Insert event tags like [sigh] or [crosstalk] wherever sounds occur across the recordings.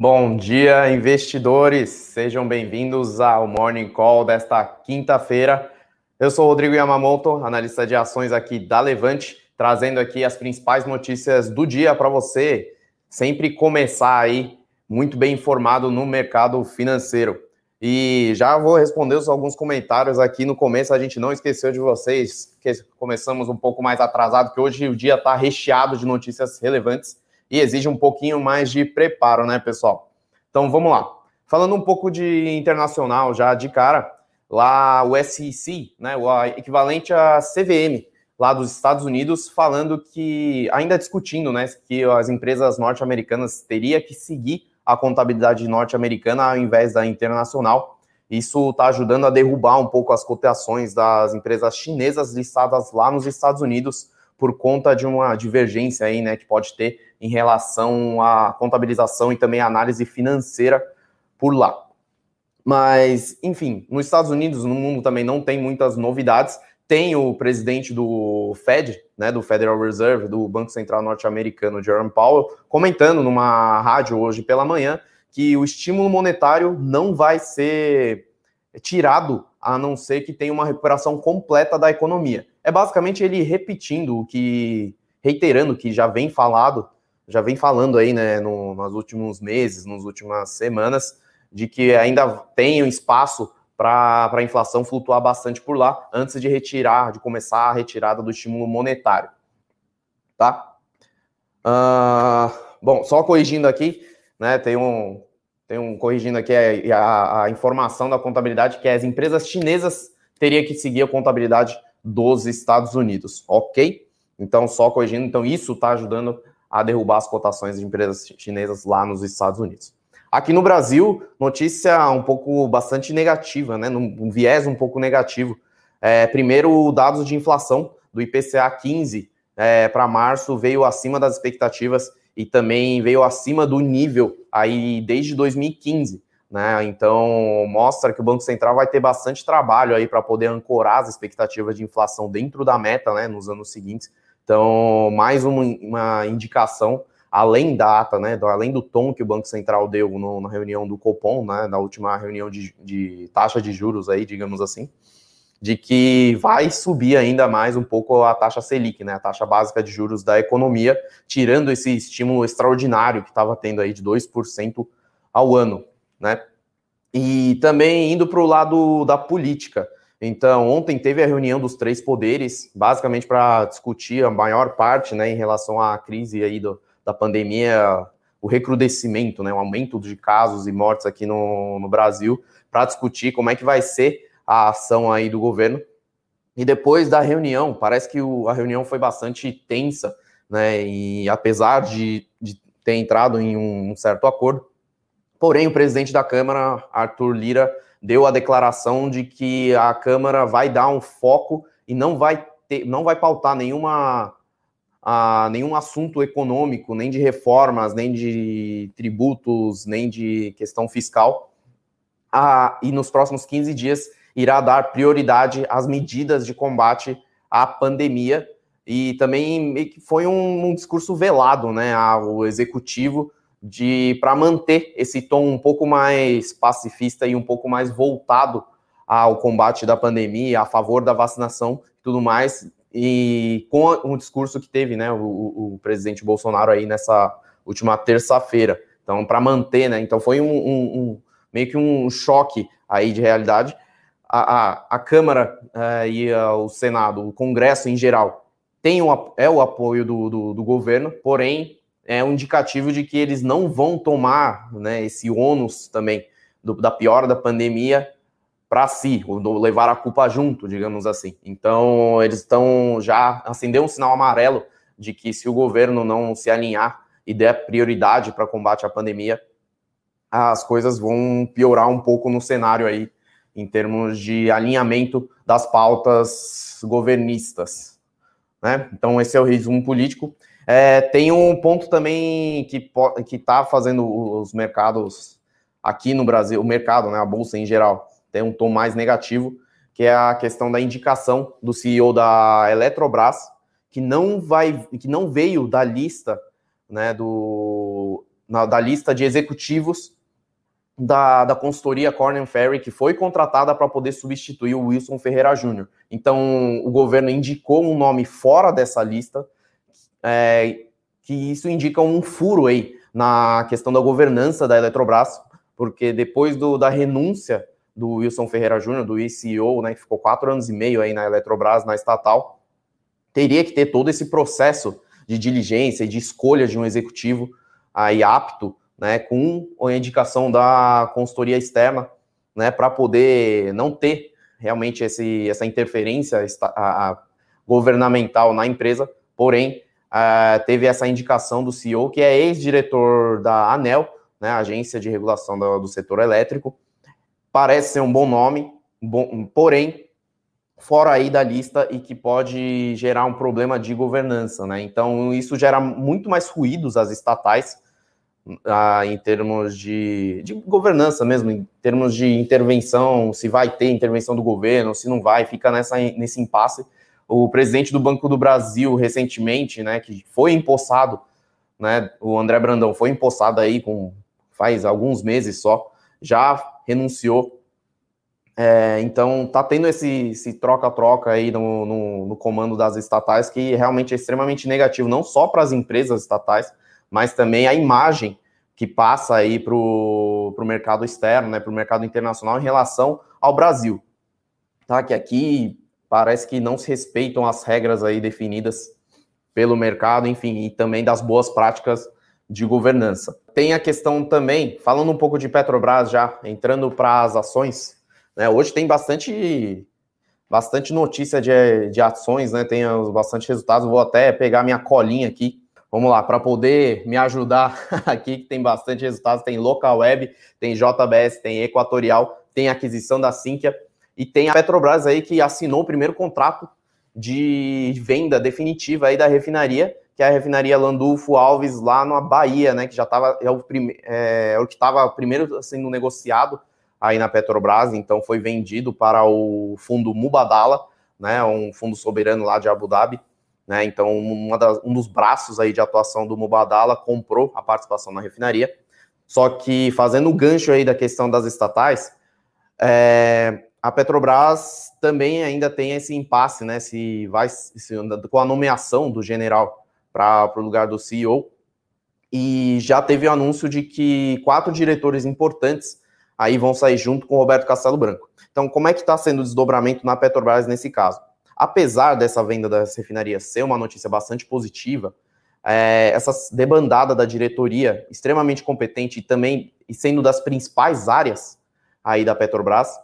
Bom dia, investidores. Sejam bem-vindos ao Morning Call desta quinta-feira. Eu sou Rodrigo Yamamoto, analista de ações aqui da Levante, trazendo aqui as principais notícias do dia para você sempre começar aí muito bem informado no mercado financeiro. E já vou responder alguns comentários aqui no começo. A gente não esqueceu de vocês, que começamos um pouco mais atrasado, que hoje o dia está recheado de notícias relevantes e exige um pouquinho mais de preparo, né, pessoal? Então vamos lá. Falando um pouco de internacional já de cara, lá o SEC, né, o equivalente a CVM, lá dos Estados Unidos, falando que, ainda discutindo, né, que as empresas norte-americanas teriam que seguir a contabilidade norte-americana ao invés da internacional. Isso está ajudando a derrubar um pouco as cotações das empresas chinesas listadas lá nos Estados Unidos, por conta de uma divergência aí, né, que pode ter em relação à contabilização e também à análise financeira por lá. Mas, enfim, nos Estados Unidos, no mundo também não tem muitas novidades. Tem o presidente do Fed, né, do Federal Reserve, do Banco Central Norte-Americano, Jerome Powell, comentando numa rádio hoje pela manhã que o estímulo monetário não vai ser tirado a não ser que tenha uma recuperação completa da economia. É basicamente ele repetindo o que, reiterando o que já vem falado, já vem falando aí, né, no, nos últimos meses, nas últimas semanas, de que ainda tem um espaço para a inflação flutuar bastante por lá, antes de retirar, de começar a retirada do estímulo monetário. Tá? Uh, bom, só corrigindo aqui, né, tem um, tem um corrigindo aqui a, a, a, informação da contabilidade que as empresas chinesas teriam que seguir a contabilidade dos Estados Unidos, ok? Então, só corrigindo, então isso está ajudando a derrubar as cotações de empresas chinesas lá nos Estados Unidos. Aqui no Brasil, notícia um pouco bastante negativa, né? Um viés um pouco negativo. É, primeiro, dados de inflação do IPCA 15 é, para março veio acima das expectativas e também veio acima do nível aí desde 2015. Né? Então mostra que o Banco Central vai ter bastante trabalho aí para poder ancorar as expectativas de inflação dentro da meta, né, nos anos seguintes. Então, mais uma, uma indicação, além da ata, né, além do tom que o Banco Central deu no, na reunião do Copom, né, na última reunião de, de taxa de juros aí, digamos assim, de que vai subir ainda mais um pouco a taxa Selic, né, a taxa básica de juros da economia, tirando esse estímulo extraordinário que estava tendo aí de 2% ao ano, né? E também indo para o lado da política. Então, ontem teve a reunião dos três poderes, basicamente para discutir a maior parte, né, em relação à crise aí do, da pandemia, o recrudescimento, né, o aumento de casos e mortes aqui no, no Brasil, para discutir como é que vai ser a ação aí do governo. E depois da reunião, parece que o, a reunião foi bastante tensa, né? E apesar de, de ter entrado em um, um certo acordo, porém o presidente da Câmara, Arthur Lira, deu a declaração de que a Câmara vai dar um foco e não vai ter, não vai pautar nenhuma a, nenhum assunto econômico, nem de reformas, nem de tributos, nem de questão fiscal. A, e nos próximos 15 dias irá dar prioridade às medidas de combate à pandemia e também foi um, um discurso velado, né, ao executivo de para manter esse tom um pouco mais pacifista e um pouco mais voltado ao combate da pandemia, a favor da vacinação e tudo mais, e com o discurso que teve, né, o, o presidente Bolsonaro aí nessa última terça-feira. Então, para manter, né, então foi um, um, um, meio que um choque aí de realidade, a, a, a Câmara uh, e uh, o Senado, o Congresso em geral, tem o, é o apoio do, do, do, governo, porém é um indicativo de que eles não vão tomar né, esse ônus também do, da piora da pandemia para si, ou levar a culpa junto, digamos assim. Então, eles estão já acendeu um sinal amarelo de que se o governo não se alinhar e der prioridade para combate à pandemia, as coisas vão piorar um pouco no cenário aí em termos de alinhamento das pautas governistas. Né? Então, esse é o resumo político. É, tem um ponto também que está fazendo os mercados aqui no Brasil, o mercado, né, a bolsa em geral, tem um tom mais negativo, que é a questão da indicação do CEO da Eletrobras, que não vai, que não veio da lista, né, do na, da lista de executivos da, da consultoria Corner Ferry, que foi contratada para poder substituir o Wilson Ferreira Júnior. Então, o governo indicou um nome fora dessa lista, é, que isso indica um furo aí na questão da governança da Eletrobras, porque depois do, da renúncia do Wilson Ferreira Júnior, do CEO, né, que ficou quatro anos e meio aí na Eletrobras, na estatal, teria que ter todo esse processo de diligência e de escolha de um executivo aí apto né, com a indicação da consultoria externa, né, para poder não ter realmente esse, essa interferência a, a governamental na empresa, porém, uh, teve essa indicação do CEO, que é ex-diretor da ANEL, né, Agência de Regulação do, do, Setor Elétrico, parece ser um bom nome, bom, porém, fora aí da lista e que pode gerar um problema de governança, né, então isso gera muito mais ruídos às estatais, ah, em termos de, de governança mesmo, em termos de intervenção, se vai ter intervenção do governo, se não vai, fica nessa, nesse impasse. O presidente do Banco do Brasil, recentemente, né, que foi empossado, né, o André Brandão foi empossado aí com faz alguns meses só, já renunciou. É, então tá tendo esse troca-troca aí no, no, no comando das estatais que realmente é extremamente negativo, não só para as empresas estatais, mas também a imagem que passa aí para o mercado externo, né, para o mercado internacional em relação ao Brasil. Tá? Que aqui parece que não se respeitam as regras aí definidas pelo mercado, enfim, e também das boas práticas de governança. Tem a questão também, falando um pouco de Petrobras já, entrando para as ações, né, hoje tem bastante bastante notícia de, de ações, né, tem bastante resultados, vou até pegar minha colinha aqui Vamos lá, para poder me ajudar [laughs] aqui, que tem bastante resultados, tem Local Web, tem JBS, tem Equatorial, tem aquisição da Sinqia e tem a Petrobras aí que assinou o primeiro contrato de venda definitiva aí da refinaria, que é a refinaria Landulfo Alves lá na Bahia, né, que já estava é o, prime, é, é o que estava primeiro sendo negociado aí na Petrobras, então foi vendido para o fundo Mubadala, né, um fundo soberano lá de Abu Dhabi. Né? Então, das, um dos braços aí de atuação do Mubadala comprou a participação na refinaria. Só que, fazendo o gancho aí da questão das estatais, é, a Petrobras também ainda tem esse impasse, né? Se vai se, com a nomeação do general para o lugar do CEO. E já teve o anúncio de que quatro diretores importantes aí vão sair junto com o Roberto Castelo Branco. Então, como é que está sendo o desdobramento na Petrobras nesse caso? apesar dessa venda das refinarias ser uma notícia bastante positiva, é, essa debandada da diretoria extremamente competente e também sendo das principais áreas aí da Petrobras,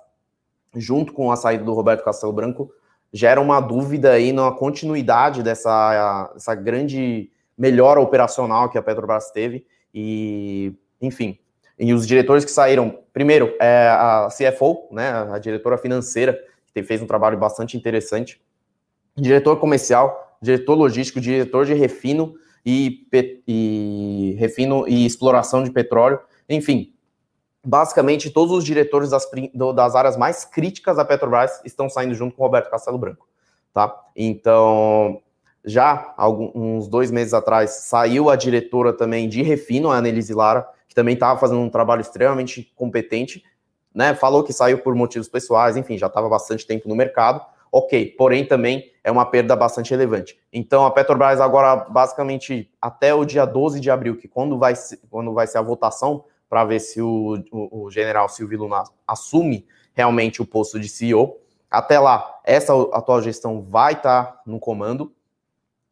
junto com a saída do Roberto Castelo Branco, gera uma dúvida aí na continuidade dessa essa grande melhora operacional que a Petrobras teve. E, enfim, e os diretores que saíram, primeiro, é a CFO, né, a diretora financeira, que fez um trabalho bastante interessante, diretor comercial, diretor logístico, diretor de refino e, e refino e exploração de petróleo, enfim, basicamente todos os diretores das, das áreas mais críticas da Petrobras estão saindo junto com o Roberto Castelo Branco, tá? Então, já alguns uns dois meses atrás saiu a diretora também de refino, a Annelise Lara, que também estava fazendo um trabalho extremamente competente, né? Falou que saiu por motivos pessoais, enfim, já estava bastante tempo no mercado ok, porém também é uma perda bastante relevante. Então a Petrobras agora, basicamente, até o dia 12 de abril, que quando vai, quando vai ser a votação para ver se o, o, o, general Silvio Luna assume realmente o posto de CEO, até lá, essa atual gestão vai estar tá no comando,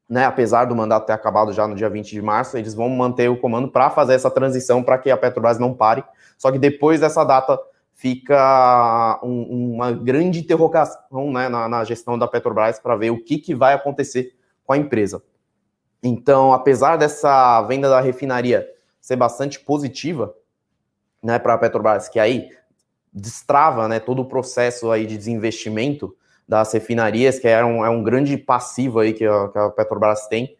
né, apesar do mandato ter acabado já no dia 20 de março, eles vão manter o comando para fazer essa transição para que a Petrobras não pare. Só que depois dessa data fica um, uma grande interrogação né, na, na, gestão da Petrobras para ver o que, que vai acontecer com a empresa. Então, apesar dessa venda da refinaria ser bastante positiva né, para a Petrobras, que aí destrava né, todo o processo aí de desinvestimento das refinarias, que é um, é um grande passivo aí que a, que a Petrobras tem,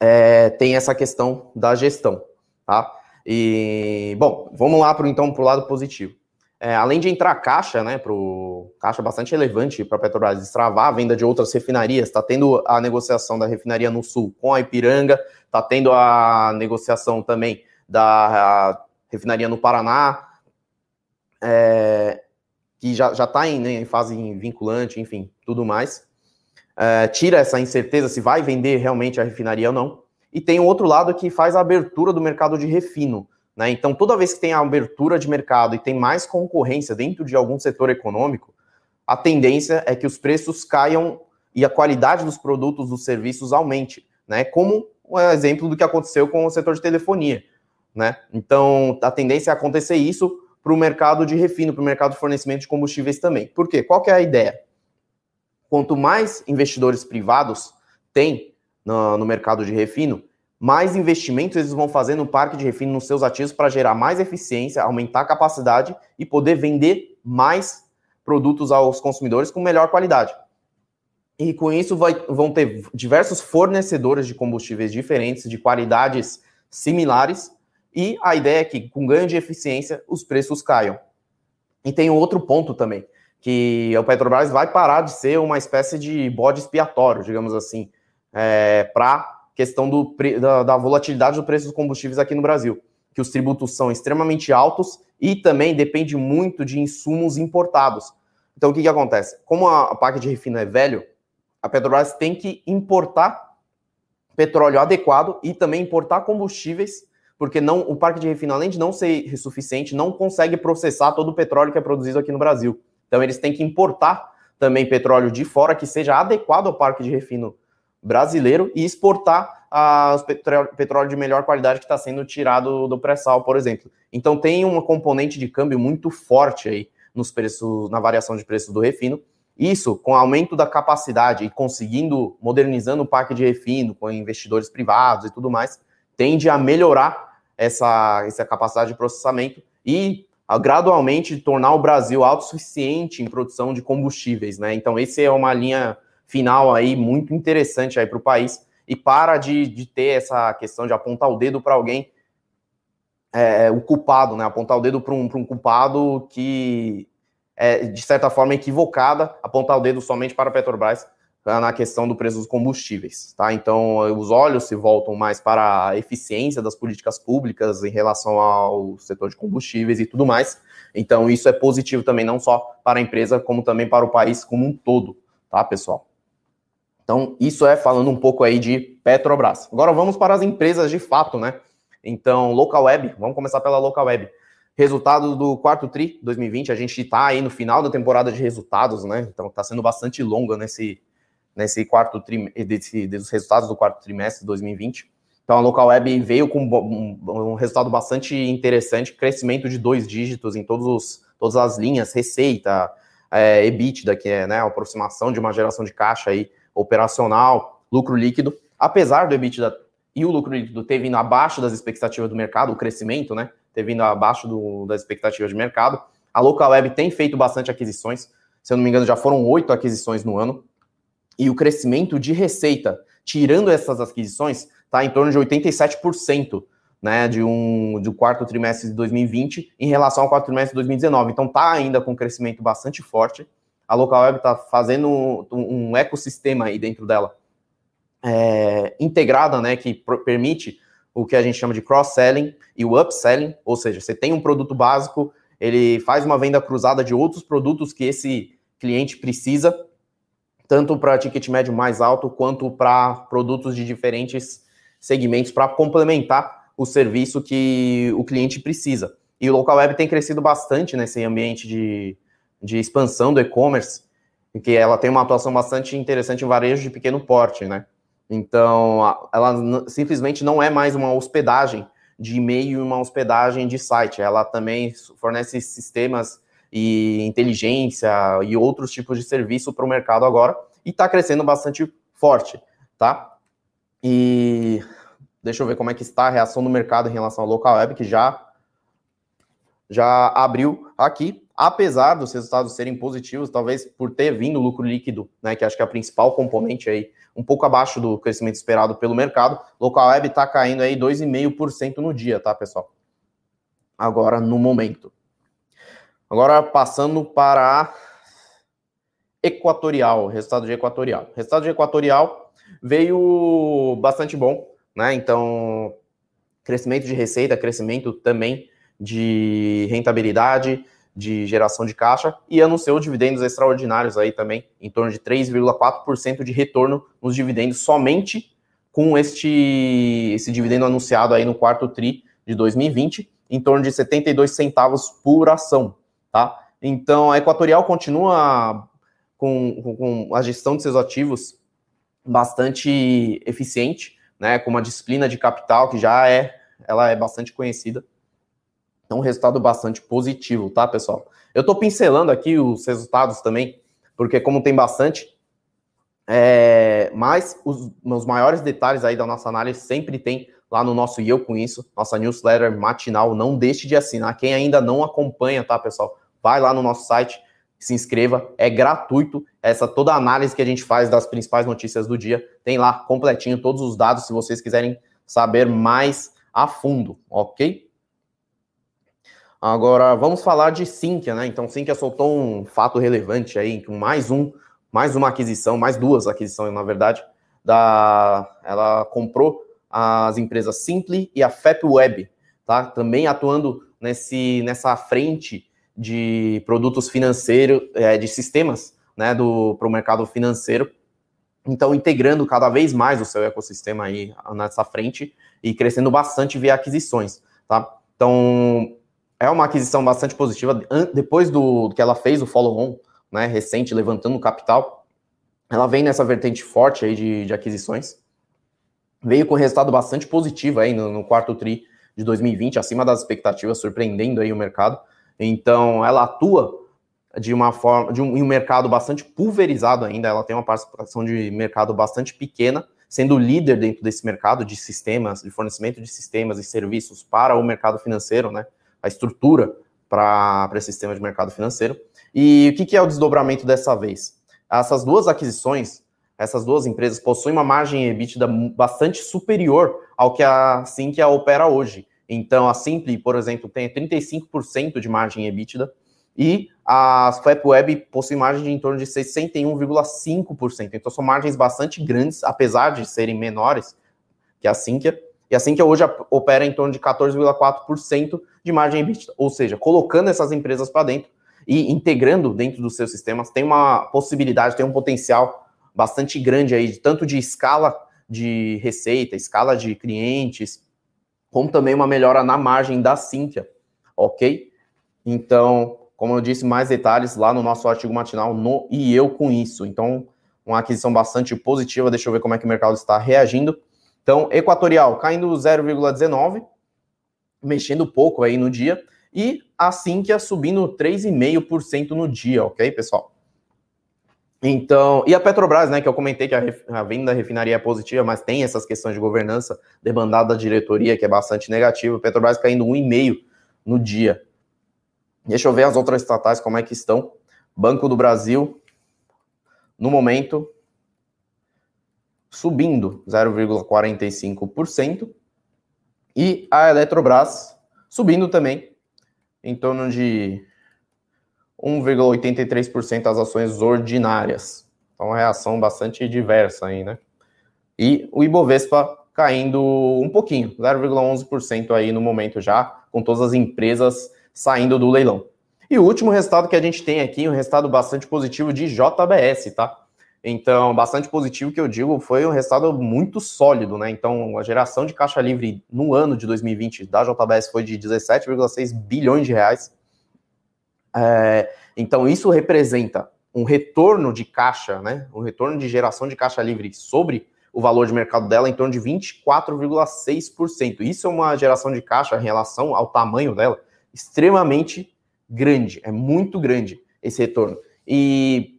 é, tem essa questão da gestão, tá? E, bom, vamos lá pro, então para o lado positivo. é, além de entrar caixa, né, pro caixa bastante relevante para a Petrobras destravar a venda de outras refinarias, está tendo a negociação da refinaria no Sul com a Ipiranga, está tendo a negociação também da refinaria no Paraná, é, que já está em, né, em, fase vinculante, enfim, tudo mais. É, tira essa incerteza se vai vender realmente a refinaria ou não. E tem um outro lado que faz a abertura do mercado de refino. Né? Então, toda vez que tem a abertura de mercado e tem mais concorrência dentro de algum setor econômico, a tendência é que os preços caiam e a qualidade dos produtos, dos serviços aumente, né? Como um exemplo do que aconteceu com o setor de telefonia, né? Então, a tendência é acontecer isso para o mercado de refino, para o mercado de fornecimento de combustíveis também. Por quê? Qual é a ideia? Quanto mais investidores privados tem no, no mercado de refino, mais investimentos eles vão fazer no parque de refino nos seus ativos para gerar mais eficiência, aumentar a capacidade e poder vender mais produtos aos consumidores com melhor qualidade. E com isso vai, vão ter diversos fornecedores de combustíveis diferentes, de qualidades similares, e a ideia é que com ganho de eficiência os preços caiam. E tem outro ponto também, que o Petrobras vai parar de ser uma espécie de bode expiatório, digamos assim, é, para questão do, da, da volatilidade do preço dos combustíveis aqui no Brasil, que os tributos são extremamente altos e também depende muito de insumos importados. Então, o que, que acontece? Como a, a PAC de refino é velho, a Petrobras tem que importar petróleo adequado e também importar combustíveis, porque não o parque de refino, além de não ser suficiente, não consegue processar todo o petróleo que é produzido aqui no Brasil. Então, eles têm que importar também petróleo de fora que seja adequado ao parque de refino brasileiro e exportar as petróleo de melhor qualidade que está sendo tirado do pré-sal, por exemplo. Então tem uma componente de câmbio muito forte aí nos preços, na variação de preços do refino. Isso, com o aumento da capacidade e conseguindo, modernizando o parque de refino com investidores privados e tudo mais, tende a melhorar essa, essa capacidade de processamento e a, gradualmente tornar o Brasil autossuficiente em produção de combustíveis, né? Então, esse é uma linha final aí muito interessante aí para o país e para de, de ter essa questão de apontar o dedo para alguém, é, o culpado, né? Apontar o dedo para um, um culpado que é, de certa forma, equivocada, apontar o dedo somente para a Petrobras na questão do preço dos combustíveis, tá? Então, os olhos se voltam mais para a eficiência das políticas públicas em relação ao setor de combustíveis e tudo mais. Então, isso é positivo também, não só para a empresa, como também para o país como um todo, tá, pessoal? Então, isso é falando um pouco aí de Petrobras. Agora vamos para as empresas de fato, né? Então, Local Web, vamos começar pela Local Web. Resultado do quarto TRI 2020, a gente está aí no final da temporada de resultados, né? Então está sendo bastante longa nesse, nesse quarto desse, dos resultados do quarto trimestre de 2020. Então a Local Web veio com um, um resultado bastante interessante, crescimento de dois dígitos em todos os, todas as linhas, receita, é, EBITDA, que é né, a aproximação de uma geração de caixa aí operacional, lucro líquido, apesar do EBITDA e o lucro líquido ter vindo abaixo das expectativas do mercado, o crescimento, né, ter vindo abaixo do, das expectativas de mercado, a Local Web tem feito bastante aquisições, se eu não me engano, já foram oito aquisições no ano, e o crescimento de receita, tirando essas aquisições, está em torno de 87%, né, de um do quarto trimestre de 2020 em relação ao quarto trimestre de 2019. Então está ainda com um crescimento bastante forte. A Local Web está fazendo um, ecossistema aí dentro dela é, integrada, né, que permite o que a gente chama de cross-selling e o upselling, ou seja, você tem um produto básico, ele faz uma venda cruzada de outros produtos que esse cliente precisa, tanto para ticket médio mais alto quanto para produtos de diferentes segmentos para complementar o serviço que o cliente precisa. E o Local Web tem crescido bastante nesse ambiente de, de expansão do e-commerce, que ela tem uma atuação bastante interessante em varejo de pequeno porte, né? Então, ela simplesmente não é mais uma hospedagem de e-mail e uma hospedagem de site. Ela também fornece sistemas e inteligência e outros tipos de serviço para o mercado agora e está crescendo bastante forte, tá? E deixa eu ver como é que está a reação do mercado em relação ao local web, que já já abriu aqui apesar dos resultados serem positivos, talvez por ter vindo lucro líquido, né, que acho que é a principal componente aí, um pouco abaixo do crescimento esperado pelo mercado, local web está caindo aí 2,5% no dia, tá, pessoal? Agora, no momento. Agora passando para Equatorial, resultado de Equatorial. Resultado de Equatorial veio bastante bom, né? Então, crescimento de receita, crescimento também de rentabilidade, de geração de caixa e anunciou dividendos extraordinários aí também, em torno de 3,4% de retorno nos dividendos somente com este esse dividendo anunciado aí no quarto tri de 2020, em torno de 72 centavos por ação, tá? Então, a Equatorial continua com, com, com a gestão de seus ativos bastante eficiente, né, com uma disciplina de capital que já é, ela é bastante conhecida. Então, um resultado bastante positivo, tá, pessoal? Eu estou pincelando aqui os resultados também, porque como tem bastante, é, mas os, os maiores detalhes aí da nossa análise sempre tem lá no nosso E Eu Com Isso, nossa newsletter matinal. Não deixe de assinar. Quem ainda não acompanha, tá, pessoal? Vai lá no nosso site, se inscreva, é gratuito. Essa toda a análise que a gente faz das principais notícias do dia tem lá completinho todos os dados se vocês quiserem saber mais a fundo, ok? Agora vamos falar de Sinqia, né? Então Sinqia soltou um fato relevante aí, mais um, mais uma aquisição, mais duas aquisições na verdade, da ela comprou as empresas Simply e a FapWeb, tá? Também atuando nesse nessa frente de produtos financeiros, é, de sistemas, né, para o mercado financeiro. Então, integrando cada vez mais o seu ecossistema aí nessa frente e crescendo bastante via aquisições, tá? Então, é uma aquisição bastante positiva. Depois do que ela fez o follow-on, né, recente, levantando capital, ela vem nessa vertente forte aí de, de aquisições. Veio com resultado bastante positivo aí no, no quarto tri de 2020, acima das expectativas, surpreendendo aí o mercado. Então, ela atua de uma forma, de um, um mercado bastante pulverizado ainda, ela tem uma participação de mercado bastante pequena, sendo líder dentro desse mercado de sistemas, de fornecimento de sistemas e serviços para o mercado financeiro, né? A estrutura para esse sistema de mercado financeiro. E o que, que é o desdobramento dessa vez? Essas duas aquisições, essas duas empresas possuem uma margem EBITDA bastante superior ao que a Sinqia opera hoje. Então, a Simpli, por exemplo, tem 35% de margem EBITDA e a FapWeb possui margem de em torno de 61,5%. Então, são margens bastante grandes, apesar de serem menores que a Sinqia. E a Sinqia hoje opera em torno de 14,4% de margem EBITDA. Ou seja, colocando essas empresas para dentro e integrando dentro dos seus sistemas, tem uma possibilidade, tem um potencial bastante grande aí, tanto de escala de receita, escala de clientes, como também uma melhora na margem da Cíntia, ok? Então, como eu disse, mais detalhes lá no nosso artigo matinal no E Eu Com Isso. Então, uma aquisição bastante positiva, deixa eu ver como é que o mercado está reagindo. Então, Equatorial caindo 0,19, mexendo pouco aí no dia, e a Sinqia subindo 3,5% no dia, ok, pessoal? Então, e a Petrobras, né, que eu comentei que a, a venda da refinaria é positiva, mas tem essas questões de governança, demandada da diretoria, que é bastante negativa. Petrobras caindo 1,5 no dia. Deixa eu ver as outras estatais como é que estão. Banco do Brasil, no momento, subindo 0,45%. E a Eletrobras subindo também em torno de 1,83% as ações ordinárias. Então, uma reação bastante diversa aí, né? E o Ibovespa caindo um pouquinho, 0,11% aí no momento já, com todas as empresas saindo do leilão. E o último resultado que a gente tem aqui, um resultado bastante positivo de JBS, tá? Então, bastante positivo que eu digo, foi um resultado muito sólido, né? Então, a geração de caixa livre no ano de 2020 da JBS foi de 17,6 bilhões de reais, é, então, isso representa um retorno de caixa, né? Um retorno de geração de caixa livre sobre o valor de mercado dela em torno de 24,6%. Isso é uma geração de caixa em relação ao tamanho dela extremamente grande, é muito grande esse retorno. E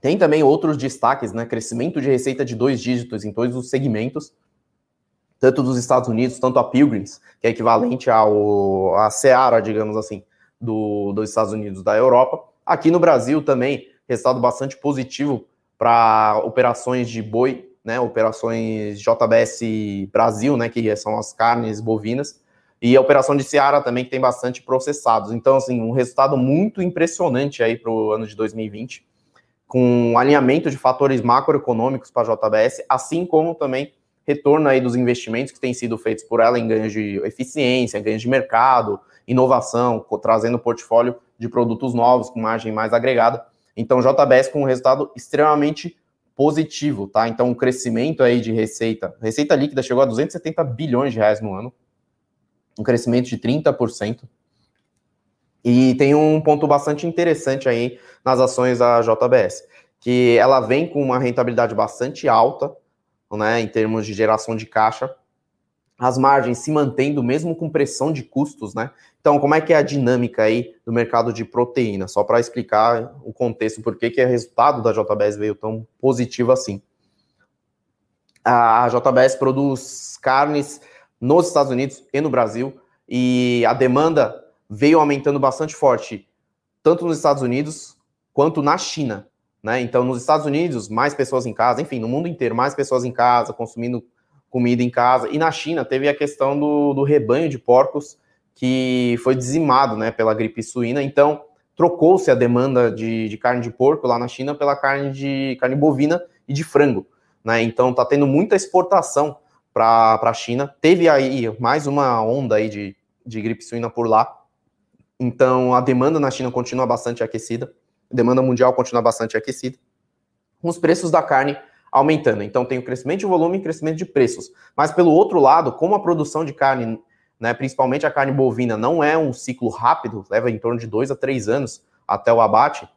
tem também outros destaques, né? Crescimento de receita de dois dígitos em todos os segmentos, tanto dos Estados Unidos, tanto a Pilgrims, que é equivalente ao a Seara, digamos assim, do, dos Estados Unidos da Europa. Aqui no Brasil também, resultado bastante positivo para operações de boi, né, operações JBS Brasil, né, que são as carnes bovinas, e a operação de Seara também, que tem bastante processados. Então, assim, um resultado muito impressionante aí para o ano de 2020, com alinhamento de fatores macroeconômicos para a JBS, assim como também retorno aí dos investimentos que têm sido feitos por ela em ganhos de eficiência, ganhos de mercado, inovação, trazendo portfólio de produtos novos com margem mais agregada. Então, JBS com um resultado extremamente positivo, tá? Então, um crescimento aí de receita, receita líquida chegou a 270 bilhões de reais no ano, um crescimento de 30%. E tem um ponto bastante interessante aí nas ações da JBS, que ela vem com uma rentabilidade bastante alta, né, em termos de geração de caixa, as margens se mantendo mesmo com pressão de custos, né? Então, como é que é a dinâmica aí do mercado de proteína? Só para explicar o contexto, por que, o resultado da JBS veio tão positivo assim. A JBS produz carnes nos Estados Unidos e no Brasil, e a demanda veio aumentando bastante forte, tanto nos Estados Unidos quanto na China. Né? Então, nos Estados Unidos, mais pessoas em casa, enfim, no mundo inteiro, mais pessoas em casa, consumindo comida em casa. E na China teve a questão do, do rebanho de porcos que foi dizimado né, pela gripe suína. Então, trocou-se a demanda de, de, carne de porco lá na China pela carne de carne bovina e de frango. Né? Então, está tendo muita exportação para a China. Teve aí mais uma onda aí de, de gripe suína por lá. Então, a demanda na China continua bastante aquecida. A demanda mundial continua bastante aquecida. Os preços da carne aumentando. Então, tem o crescimento de volume e crescimento de preços. Mas, pelo outro lado, como a produção de carne, né, principalmente a carne bovina, não é um ciclo rápido, leva em torno de dois a três anos até o abate,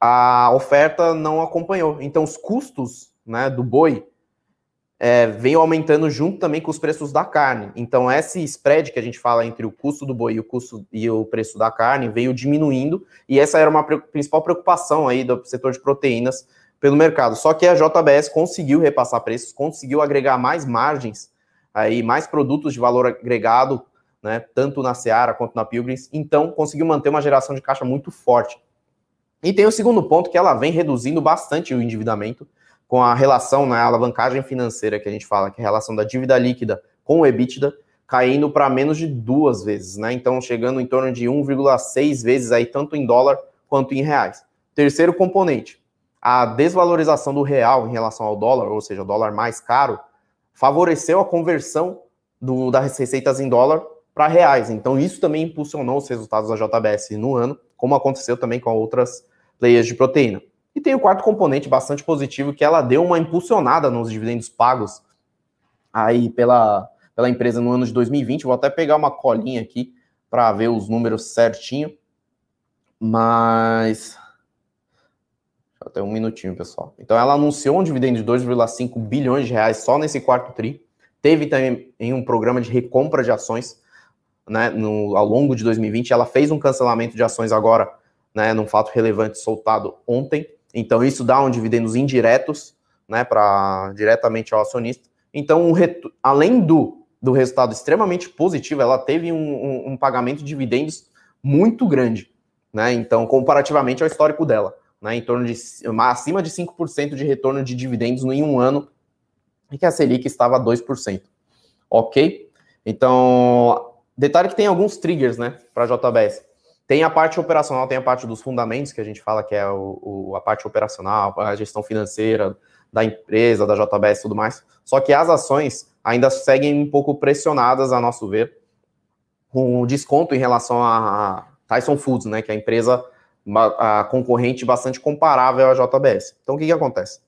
a oferta não acompanhou. Então, os custos né, do boi é, veio aumentando junto também com os preços da carne. Então, esse spread que a gente fala entre o custo do boi e o custo e o preço da carne veio diminuindo, e essa era uma principal preocupação aí do setor de proteínas pelo mercado. Só que a JBS conseguiu repassar preços, conseguiu agregar mais margens, aí mais produtos de valor agregado, né, tanto na Seara quanto na Pilgrims, então conseguiu manter uma geração de caixa muito forte. E tem o segundo ponto que ela vem reduzindo bastante o endividamento, com a relação, né, a alavancagem financeira que a gente fala, que é a relação da dívida líquida com o EBITDA, caindo para menos de duas vezes, né? Então, chegando em torno de 1,6 vezes aí, tanto em dólar quanto em reais. Terceiro componente, a desvalorização do real em relação ao dólar, ou seja, o dólar mais caro, favoreceu a conversão do, das receitas em dólar para reais. Então, isso também impulsionou os resultados da JBS no ano, como aconteceu também com outras players de proteína. E tem o quarto componente bastante positivo, que ela deu uma impulsionada nos dividendos pagos aí pela, pela empresa no ano de 2020. Vou até pegar uma colinha aqui para ver os números certinho. Mas. Até um minutinho, pessoal. Então, ela anunciou um dividendo de 2,5 bilhões de reais só nesse quarto TRI. Teve também em um programa de recompra de ações né, no, ao longo de 2020. Ela fez um cancelamento de ações agora, né, num fato relevante soltado ontem. Então, isso dá um dividendos indiretos, né, para diretamente ao acionista. Então, um além do, do resultado extremamente positivo, ela teve um, um, um, pagamento de dividendos muito grande, né? Então, comparativamente ao histórico dela, né, em torno de acima de 5% de retorno de dividendos em um ano, e que a Selic estava a 2%. Ok? Então, detalhe que tem alguns triggers, né, para a JBS. Tem a parte operacional, tem a parte dos fundamentos, que a gente fala que é o, o, a parte operacional, a gestão financeira da empresa, da JBS e tudo mais. Só que as ações ainda seguem um pouco pressionadas, a nosso ver, com desconto em relação a Tyson Foods, né, que é a empresa a concorrente bastante comparável à JBS. Então, o que, que acontece?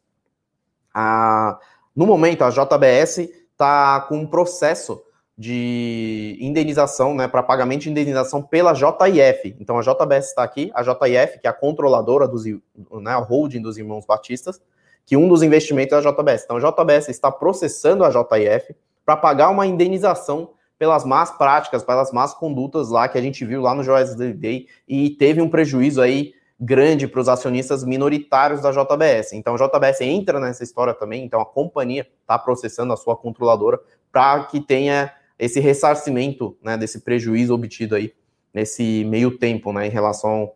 A, no momento, a JBS está com um processo de indenização, né, para pagamento de indenização pela JIF. Então a JBS está aqui, a JIF, que é a controladora dos, né, a holding dos irmãos Batistas, que um dos investimentos é a JBS. Então a JBS está processando a JIF para pagar uma indenização pelas más práticas, pelas más condutas lá que a gente viu lá no Joyce Day e teve um prejuízo aí grande para os acionistas minoritários da JBS. Então a JBS entra nessa história também, então a companhia está processando a sua controladora para que tenha esse ressarcimento né, desse prejuízo obtido aí nesse meio tempo, né, em relação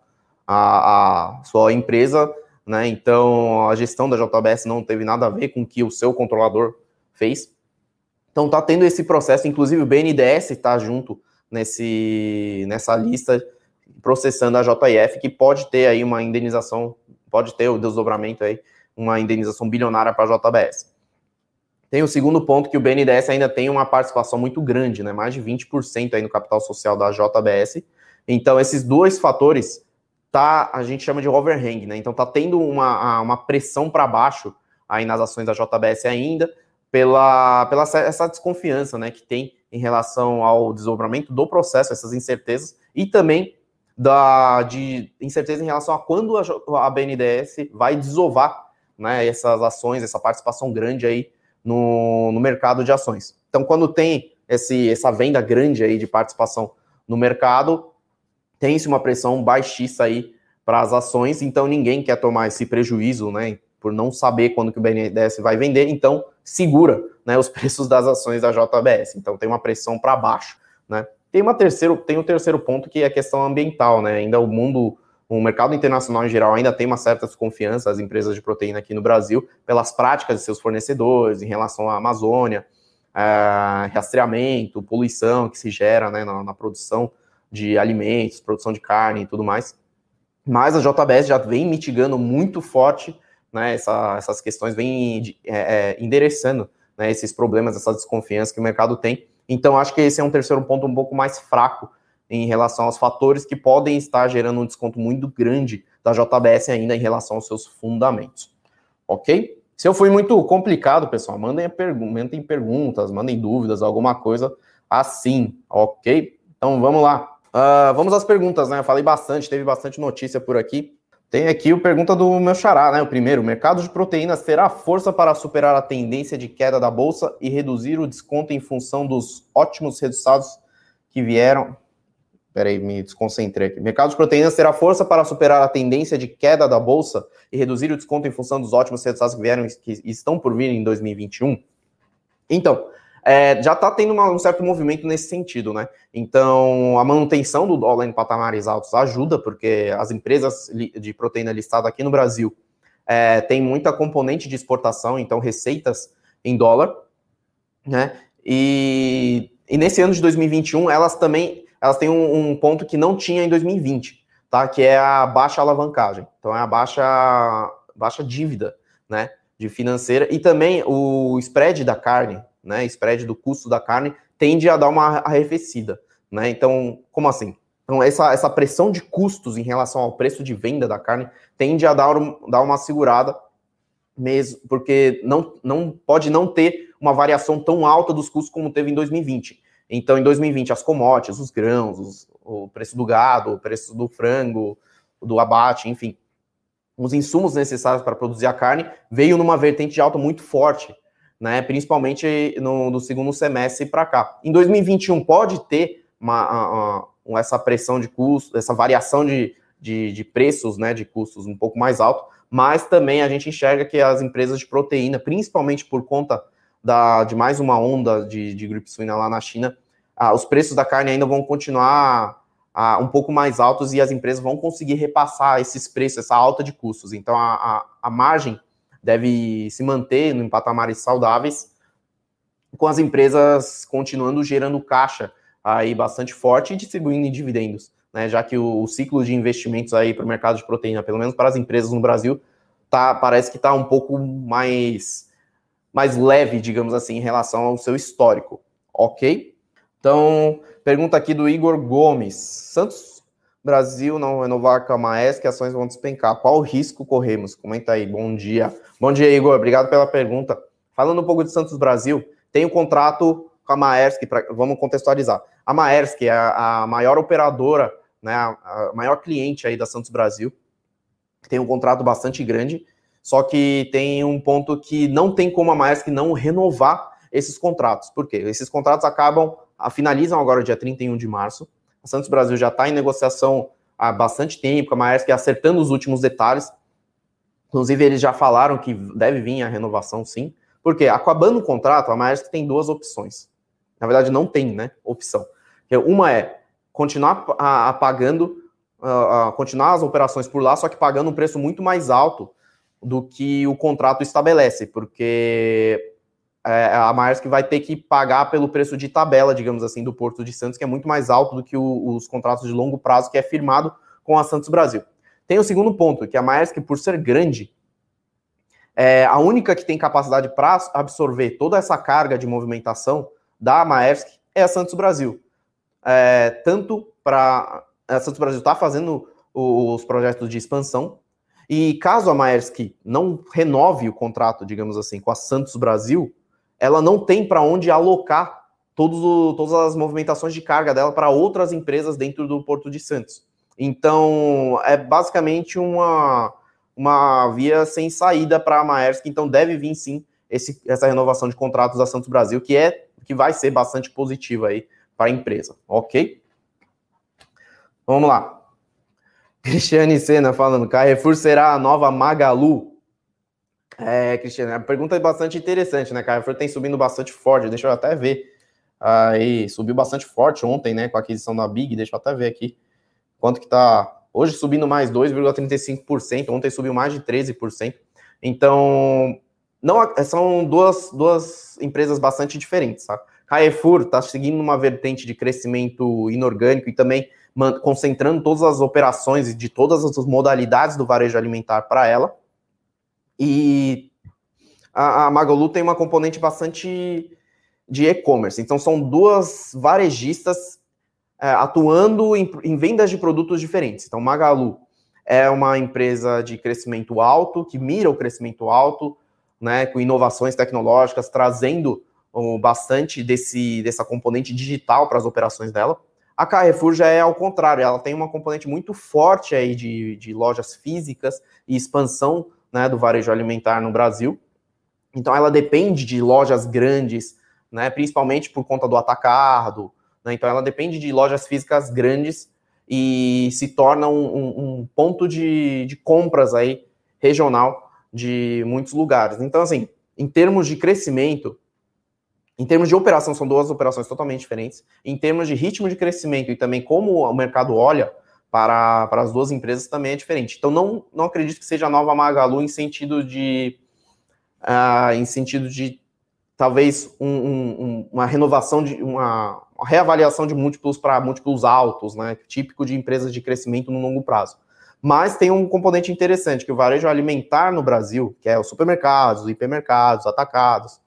à, à sua empresa, né, então a gestão da JBS não teve nada a ver com o que o seu controlador fez, então tá tendo esse processo, inclusive o BNDES está junto nesse, nessa lista processando a JF, que pode ter aí uma indenização, pode ter o desdobramento aí, uma indenização bilionária para a JBS. Tem o segundo ponto que o BNDES ainda tem uma participação muito grande, né? Mais de 20% aí no capital social da JBS. Então, esses dois fatores tá, a gente chama de overhang, né? Então tá tendo uma, uma pressão para baixo aí nas ações da JBS ainda, pela, pela essa desconfiança né, que tem em relação ao desdobramento do processo, essas incertezas, e também da, de incerteza em relação a quando a, a BNDES vai desovar né, essas ações, essa participação grande aí no, no mercado de ações. Então, quando tem esse, essa venda grande aí de participação no mercado, tem-se uma pressão baixíssima aí para as ações, então ninguém quer tomar esse prejuízo, né, por não saber quando que o BNDES vai vender, então segura, né, os [laughs] preços das ações da JBS. Então tem uma pressão para baixo, né? Tem uma terceiro, tem um terceiro ponto que é a questão ambiental, né? Ainda o mundo, o mercado internacional em geral ainda tem uma certa desconfiança das empresas de proteína aqui no Brasil pelas práticas de seus fornecedores em relação à Amazônia, rastreamento, poluição que se gera né, na, na produção de alimentos, produção de carne e tudo mais. Mas a JBS já vem mitigando muito forte né, essa, essas questões, vem é, é, endereçando né, esses problemas, essa desconfiança que o mercado tem. Então, acho que esse é um terceiro ponto um pouco mais fraco em relação aos fatores que podem estar gerando um desconto muito grande da JBS ainda em relação aos seus fundamentos. Ok? Se eu fui muito complicado, pessoal, mandem, pergu mandem perguntas, mandem dúvidas, alguma coisa assim, ok? Então vamos lá. Uh, vamos às perguntas, né? Eu falei bastante, teve bastante notícia por aqui. Tem aqui o pergunta do meu xará, né? O primeiro, o mercado de proteínas terá força para superar a tendência de queda da bolsa e reduzir o desconto em função dos ótimos resultados que vieram. Peraí, me desconcentrei aqui. Mercado de proteínas terá força para superar a tendência de queda da bolsa e reduzir o desconto em função dos ótimos resultados que vieram que estão por vir em 2021? Então, é, já está tendo uma, um certo movimento nesse sentido, né? Então, a manutenção do dólar em patamares altos ajuda, porque as empresas de proteína listada aqui no Brasil é, têm muita componente de exportação, então receitas em dólar, né? E, e nesse ano de 2021, elas também elas têm um, um ponto que não tinha em 2020, tá? Que é a baixa alavancagem. Então, é a baixa, baixa dívida, né? De financeira e também o spread da carne, né, spread do custo da carne, tende a dar uma arrefecida, né? Então, como assim? Então, essa, essa pressão de custos em relação ao preço de venda da carne tende a dar, um, dar uma segurada mesmo, porque não, não pode não ter uma variação tão alta dos custos como teve em 2020. Então, em 2020, as commodities, os grãos, os, o preço do gado, o preço do frango, do abate, enfim, os insumos necessários para produzir a carne veio numa vertente de alta muito forte né? Principalmente no, no segundo semestre para cá. Em 2021 pode ter uma, uma, essa pressão de custo, essa variação de, de, de, preços, né? De custos um pouco mais alto, mas também a gente enxerga que as empresas de proteína, principalmente por conta da, de mais uma onda de, de gripe suína lá na China, ah, os preços da carne ainda vão continuar ah, um pouco mais altos e as empresas vão conseguir repassar esses preços, essa alta de custos. Então a, a, a margem deve se manter em patamares saudáveis, com as empresas continuando gerando caixa aí bastante forte e distribuindo em dividendos, né? Já que o, o ciclo de investimentos aí para o mercado de proteína, pelo menos para as empresas no Brasil, tá, parece que está um pouco mais, mais leve, digamos assim, em relação ao seu histórico, ok? Então, pergunta aqui do Igor Gomes. Santos Brasil não renovar com a Maersk, ações vão despencar. Qual risco corremos? Comenta aí. Bom dia. Bom dia, Igor. Obrigado pela pergunta. Falando um pouco de Santos Brasil, tem um contrato com a Maersk, pra, vamos contextualizar. A Maersk é a, a maior operadora, né, a, a, maior cliente aí da Santos Brasil. Tem um contrato bastante grande, só que tem um ponto que não tem como a Maersk não renovar esses contratos. Por quê? Esses contratos acabam, finalizam agora dia 31 de março, a Santos Brasil já está em negociação há bastante tempo, a Maersk acertando os últimos detalhes. Inclusive, eles já falaram que deve vir a renovação, sim. Porque acabando o contrato, a Maersk tem duas opções. Na verdade, não tem, né? Opção. Uma é continuar pagando, uh, uh, continuar as operações por lá, só que pagando um preço muito mais alto do que o contrato estabelece, porque é, a Maersk vai ter que pagar pelo preço de tabela, digamos assim, do Porto de Santos, que é muito mais alto do que o, os contratos de longo prazo que é firmado com a Santos Brasil. Tem o segundo ponto, que a Maersk, por ser grande, é a única que tem capacidade para absorver toda essa carga de movimentação da Maersk é a Santos Brasil. É, tanto para a Santos Brasil está fazendo os projetos de expansão, e caso a Maersk não renove o contrato, digamos assim, com a Santos Brasil, ela não tem para onde alocar o, todas as movimentações de carga dela para outras empresas dentro do Porto de Santos. Então, é basicamente uma, uma via sem saída para a Maersk, então deve vir sim esse, essa renovação de contratos da Santos Brasil, que é que vai ser bastante positiva aí para a empresa, ok? Vamos lá. [laughs] Cristiane Sena falando, Carrefour será a nova Magalu? É, Cristiane, a pergunta é bastante interessante, né? Carrefour tem subindo bastante forte, deixa eu até ver. Aí, subiu bastante forte ontem, né, com a aquisição da Big, deixa eu até ver aqui quanto que tá. Hoje subindo mais 2,35%, ontem subiu mais de 13%. Então, não são duas, duas empresas bastante diferentes, tá? Carrefour está seguindo uma vertente de crescimento inorgânico e também concentrando todas as operações de todas as modalidades do varejo alimentar para ela. E a, a Magalu tem uma componente bastante de e-commerce. Então, são duas varejistas é, atuando em, em, vendas de produtos diferentes. Então, Magalu é uma empresa de crescimento alto, que mira o crescimento alto, né, com inovações tecnológicas, trazendo bastante desse, dessa componente digital para as operações dela. A Carrefour já é ao contrário, ela tem uma componente muito forte aí de, de lojas físicas e expansão né, do varejo alimentar no Brasil. Então ela depende de lojas grandes, né, principalmente por conta do atacado. Né, então ela depende de lojas físicas grandes e se torna um, um, um ponto de, de compras aí regional de muitos lugares. Então, assim, em termos de crescimento, em termos de operação, são duas operações totalmente diferentes. Em termos de ritmo de crescimento e também como o mercado olha para, para as duas empresas, também é diferente. Então, não, não acredito que seja a nova Magalu em sentido de. Uh, em sentido de talvez um, um, uma renovação de uma, uma reavaliação de múltiplos para múltiplos altos, né? Típico de empresas de crescimento no longo prazo. Mas tem um componente interessante que o varejo alimentar no Brasil, que é os supermercados, os hipermercados, atacados,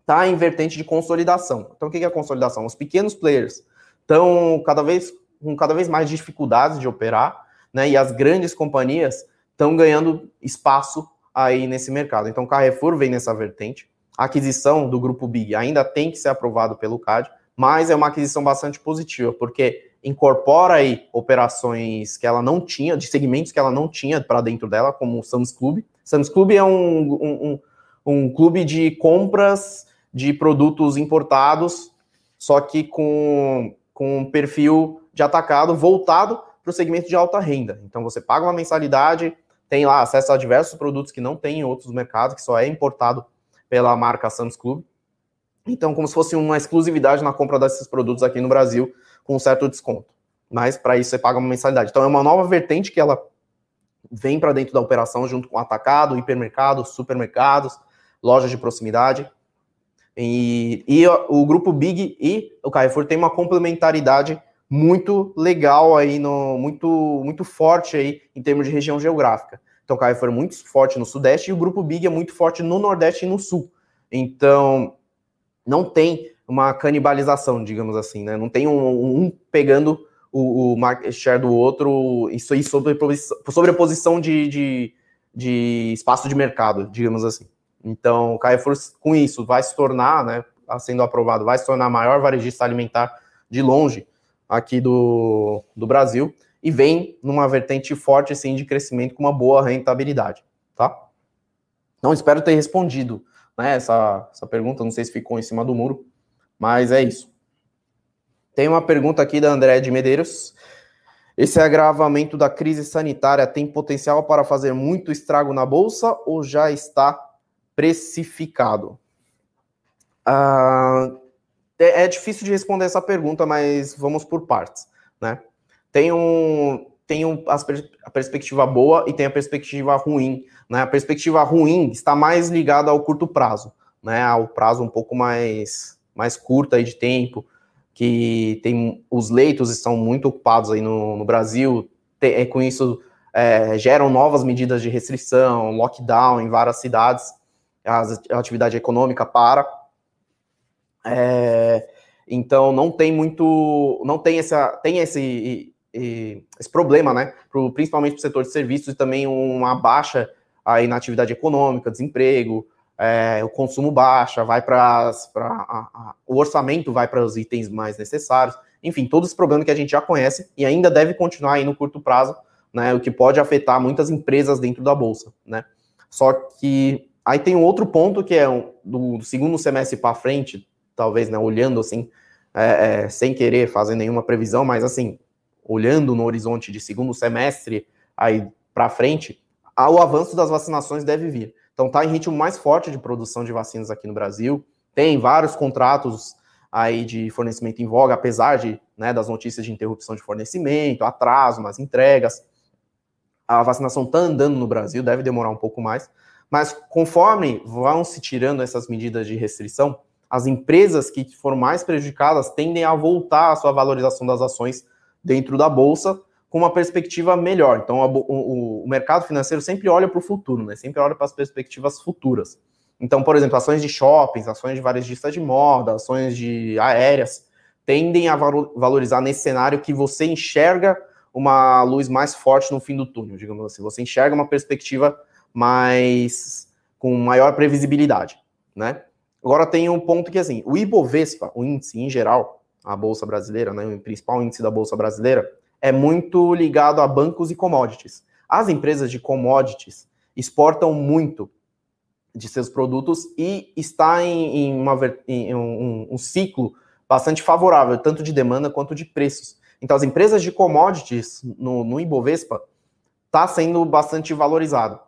está em vertente de consolidação. Então, o que é consolidação? Os pequenos players estão cada vez com cada vez mais dificuldades de operar, né? E as grandes companhias estão ganhando espaço aí nesse mercado. Então, Carrefour vem nessa vertente. A aquisição do grupo Big ainda tem que ser aprovado pelo CAD, mas é uma aquisição bastante positiva, porque incorpora aí operações que ela não tinha, de segmentos que ela não tinha para dentro dela, como o Sam's Club. Sam's Club é um, um, um, um clube de compras de produtos importados, só que com, com um perfil de atacado voltado para o segmento de alta renda. Então você paga uma mensalidade, tem lá acesso a diversos produtos que não tem em outros mercados, que só é importado pela marca Sam's Club. Então, como se fosse uma exclusividade na compra desses produtos aqui no Brasil, com um certo desconto. Mas para isso você paga uma mensalidade. Então é uma nova vertente que ela vem para dentro da operação junto com atacado, hipermercados, supermercados, lojas de proximidade. E, e o grupo Big e o Carrefour tem uma complementaridade muito legal aí, no, muito, muito forte aí em termos de região geográfica. Então, o Carrefour é muito forte no Sudeste e o grupo Big é muito forte no Nordeste e no Sul. Então, não tem uma canibalização, digamos assim, né? Não tem um, um pegando o, o market share do outro, isso aí sobreposição, sobreposição de, de, de espaço de mercado, digamos assim. Então, o Carrefour, com isso, vai se tornar, né, sendo aprovado, vai se tornar a maior varejista alimentar de longe aqui do, do Brasil e vem numa vertente forte, assim, de crescimento com uma boa rentabilidade, tá? Não espero ter respondido né, essa, essa pergunta, não sei se ficou em cima do muro, mas é isso. Tem uma pergunta aqui da André de Medeiros. Esse agravamento da crise sanitária tem potencial para fazer muito estrago na bolsa ou já está precificado? Ah, é, é, difícil de responder essa pergunta, mas vamos por partes, né? Tem um tem um, a perspectiva boa e tem a perspectiva ruim. Né? A perspectiva ruim está mais ligada ao curto prazo. né, ao prazo um pouco mais, mais curto aí de tempo, que tem os leitos estão muito ocupados aí no, no Brasil, é, com isso é, geram novas medidas de restrição, lockdown em várias cidades, a atividade econômica para. É, então não tem muito, não tem essa, tem esse, esse problema, né? Pro, principalmente para o setor de serviços e também uma baixa aí na atividade econômica, desemprego, é, o consumo baixa, vai para o orçamento vai para os itens mais necessários, enfim, todos os problemas que a gente já conhece e ainda deve continuar aí no curto prazo, né? O que pode afetar muitas empresas dentro da bolsa, né? Só que aí tem um outro ponto que é do, do segundo semestre para frente, talvez, né? Olhando assim, é, é, sem querer fazer nenhuma previsão, mas assim, olhando no horizonte de segundo semestre aí para frente, o avanço das vacinações deve vir. Então está em ritmo mais forte de produção de vacinas aqui no Brasil. Tem vários contratos aí de fornecimento em voga, apesar de né, das notícias de interrupção de fornecimento, atraso nas entregas. A vacinação está andando no Brasil, deve demorar um pouco mais. Mas conforme vão se tirando essas medidas de restrição, as empresas que foram mais prejudicadas tendem a voltar à sua valorização das ações dentro da bolsa com uma perspectiva melhor. Então, a, o, o, mercado financeiro sempre olha para o futuro, né? Sempre olha para as perspectivas futuras. Então, por exemplo, ações de shoppings, ações de varejistas de moda, ações de aéreas, tendem a valorizar nesse cenário que você enxerga uma luz mais forte no fim do túnel, digamos assim. Você enxerga uma perspectiva mais com maior previsibilidade, né? Agora tem um ponto que assim, o Ibovespa, o índice em geral, a bolsa brasileira, né, o principal índice da bolsa brasileira, é muito ligado a bancos e commodities. As empresas de commodities exportam muito de seus produtos e está em, em, uma, em um, um, ciclo bastante favorável, tanto de demanda quanto de preços. Então, as empresas de commodities no, no Ibovespa está sendo bastante valorizado.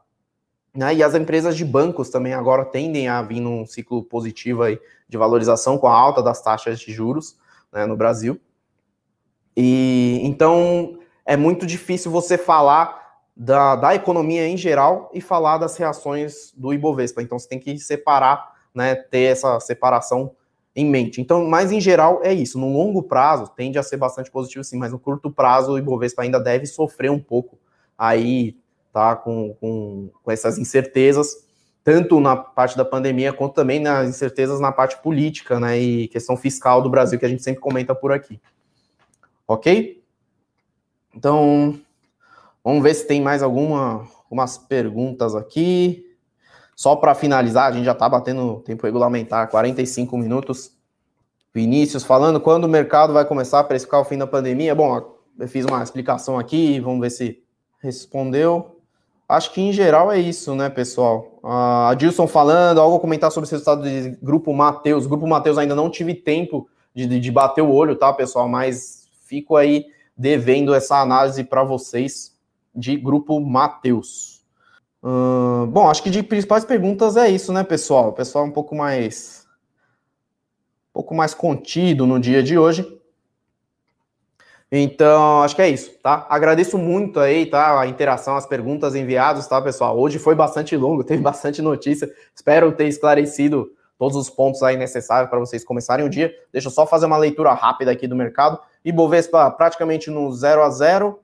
Né? E as empresas de bancos também agora tendem a vir num ciclo positivo aí de valorização com a alta das taxas de juros né, no Brasil. E então é muito difícil você falar da, da economia em geral e falar das reações do Ibovespa. Então você tem que separar, né, ter essa separação em mente. Então, mas em geral é isso. No longo prazo tende a ser bastante positivo, sim, mas no curto prazo o Ibovespa ainda deve sofrer um pouco aí, tá? Com, com, com essas incertezas tanto na parte da pandemia quanto também nas incertezas na parte política, né, e questão fiscal do Brasil que a gente sempre comenta por aqui. Ok? Então, vamos ver se tem mais alguma, algumas perguntas aqui. Só para finalizar, a gente já está batendo tempo regulamentar, 45 minutos. Vinícius falando quando o mercado vai começar a precificar o fim da pandemia. Bom, eu fiz uma explicação aqui, vamos ver se respondeu. Acho que em geral é isso, né, pessoal? A uh, Dilson falando, algo a comentar sobre esse resultado de Grupo Mateus. Grupo Mateus ainda não tive tempo de, de, de bater o olho, tá, pessoal? Mas fico aí devendo essa análise para vocês de Grupo Mateus. Uh, bom, acho que de principais perguntas é isso, né, pessoal? O pessoal é um pouco mais um pouco mais contido no dia de hoje. Então, acho que é isso, tá? Agradeço muito aí, tá? A interação, as perguntas enviadas, tá, pessoal? Hoje foi bastante longo, [laughs] teve bastante notícia. Espero ter esclarecido todos os pontos aí necessários para vocês começarem o dia. Deixa eu só fazer uma leitura rápida aqui do mercado. Ibovespa praticamente no 0 a 0.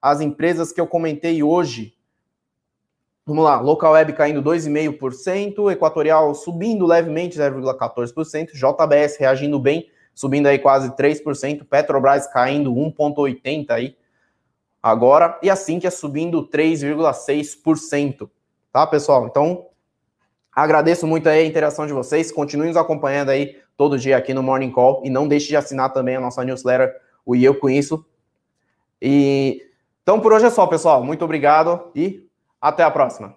As empresas que eu comentei hoje, vamos lá, Local Web caindo 2,5%, Equatorial subindo levemente 0,14%, JBS reagindo bem subindo aí quase 3%, Petrobras caindo 1,80% aí agora, e a Sinqia subindo 3,6%, tá, pessoal? Então, agradeço muito aí a interação de vocês, continuem nos acompanhando aí todo dia aqui no Morning Call, e não deixe de assinar também a nossa newsletter, o E Eu Com Isso. E, então, por hoje é só, pessoal. Muito obrigado e até a próxima.